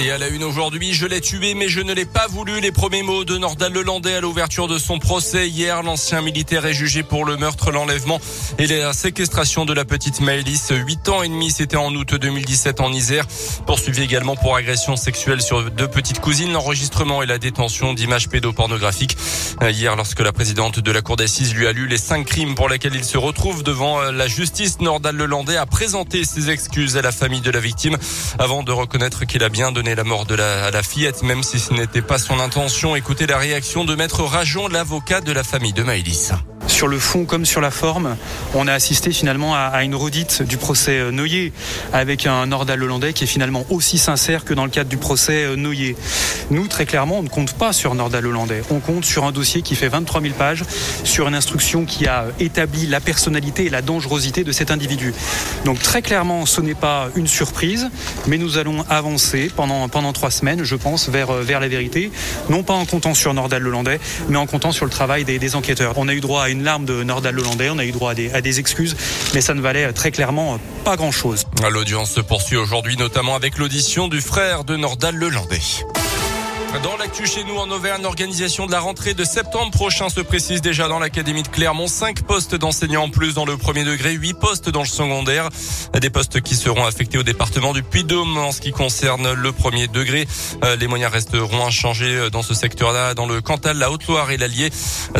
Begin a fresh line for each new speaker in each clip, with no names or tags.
Et à la une aujourd'hui, je l'ai tué mais je ne l'ai pas voulu. Les premiers mots de Nordal Lelandais à l'ouverture de son procès. Hier, l'ancien militaire est jugé pour le meurtre, l'enlèvement et la séquestration de la petite Maëlys. Huit ans et demi, c'était en août 2017 en Isère. Poursuivi également pour agression sexuelle sur deux petites cousines, l'enregistrement et la détention d'images pédopornographiques. Hier, lorsque la présidente de la cour d'assises lui a lu les cinq crimes pour lesquels il se retrouve devant la justice, Nordal Lelandais a présenté ses excuses à la famille de la victime avant de reconnaître qu'il a bien donné la mort de la, fillette, même si ce n'était pas son intention. Écoutez la réaction de Maître Rajon, l'avocat de la famille de Maëlys
sur le fond comme sur la forme, on a assisté finalement à, une redite du procès euh, Noyer avec un Nordal hollandais qui est finalement aussi sincère que dans le cadre du procès euh, Noyer. Nous, très clairement, on ne compte pas sur Nordal hollandais. On compte sur un dossier qui fait 23 000 pages, sur une instruction qui a établi la personnalité et la dangerosité de cet individu. Donc très clairement, ce n'est pas une surprise, mais nous allons avancer pendant, pendant trois semaines, je pense, vers, euh, vers la vérité, non pas en comptant sur Nordal hollandais, mais en comptant sur le travail des, des enquêteurs. On a eu droit à une l'arme de Nordal Hollandais. On a eu droit à des, excuses, mais ça ne valait très clairement pas grand-chose.
L'audience se poursuit aujourd'hui, notamment avec l'audition du frère de Nordal Lelandais. Dans l'actu chez nous en Auvergne, l'organisation de la rentrée de septembre prochain se précise déjà dans l'académie de Clermont. Cinq postes d'enseignants en plus dans le premier degré, huit postes dans le secondaire. Des postes qui seront affectés au département du Puy-Dôme en ce qui concerne le premier degré. Euh, les moyens resteront inchangés euh, dans ce secteur-là, dans le Cantal, la Haute-Loire et l'Allier.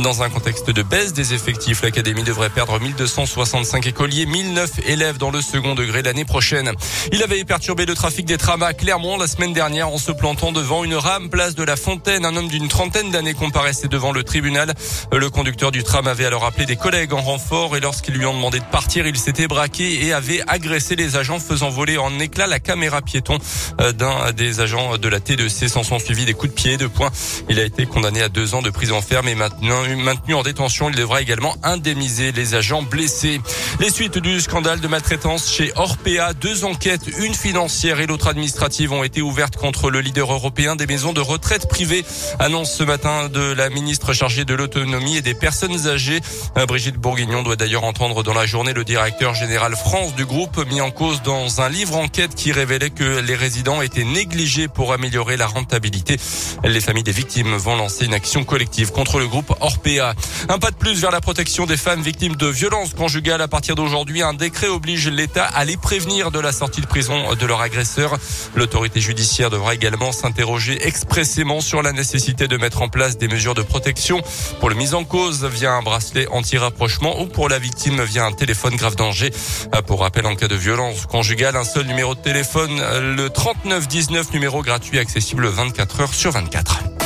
Dans un contexte de baisse des effectifs, l'académie devrait perdre 1265 écoliers, 1009 élèves dans le second degré l'année prochaine. Il avait perturbé le trafic des trams à Clermont la semaine dernière en se plantant devant une rame place de la Fontaine. Un homme d'une trentaine d'années comparaissait devant le tribunal. Le conducteur du tram avait alors appelé des collègues en renfort et lorsqu'ils lui ont demandé de partir, il s'était braqué et avait agressé les agents faisant voler en éclats la caméra piéton euh, d'un des agents de la T2C. S'en sont suivis des coups de pied et de poing. Il a été condamné à deux ans de prison ferme et maintenant maintenu en détention. Il devra également indemniser les agents blessés. Les suites du scandale de maltraitance chez Orpea, deux enquêtes, une financière et l'autre administrative ont été ouvertes contre le leader européen des maisons de retraite privée. Annonce ce matin de la ministre chargée de l'autonomie et des personnes âgées. Euh, Brigitte Bourguignon doit d'ailleurs entendre dans la journée le directeur général France du groupe mis en cause dans un livre enquête qui révélait que les résidents étaient négligés pour améliorer la rentabilité. Les familles des victimes vont lancer une action collective contre le groupe Orpea. Un pas de plus vers la protection des femmes victimes de violences conjugales. À partir d'aujourd'hui, un décret oblige l'État à les prévenir de la sortie de prison de leur agresseur. L'autorité judiciaire devra également s'interroger exprès expressément sur la nécessité de mettre en place des mesures de protection pour le mise en cause via un bracelet anti-rapprochement ou pour la victime via un téléphone grave danger. Euh, pour rappel, en cas de violence conjugale, un seul numéro de téléphone, euh, le 3919, numéro gratuit accessible 24 heures sur 24.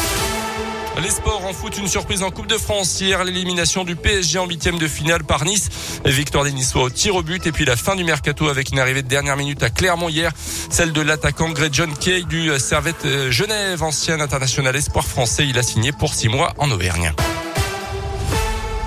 Les sports en foot, une surprise en Coupe de France hier, l'élimination du PSG en huitième de finale par Nice. Victoire des au tir au but et puis la fin du mercato avec une arrivée de dernière minute à Clermont hier, celle de l'attaquant Greg John Kay du Servette euh, Genève, ancien international espoir français. Il a signé pour six mois en Auvergne.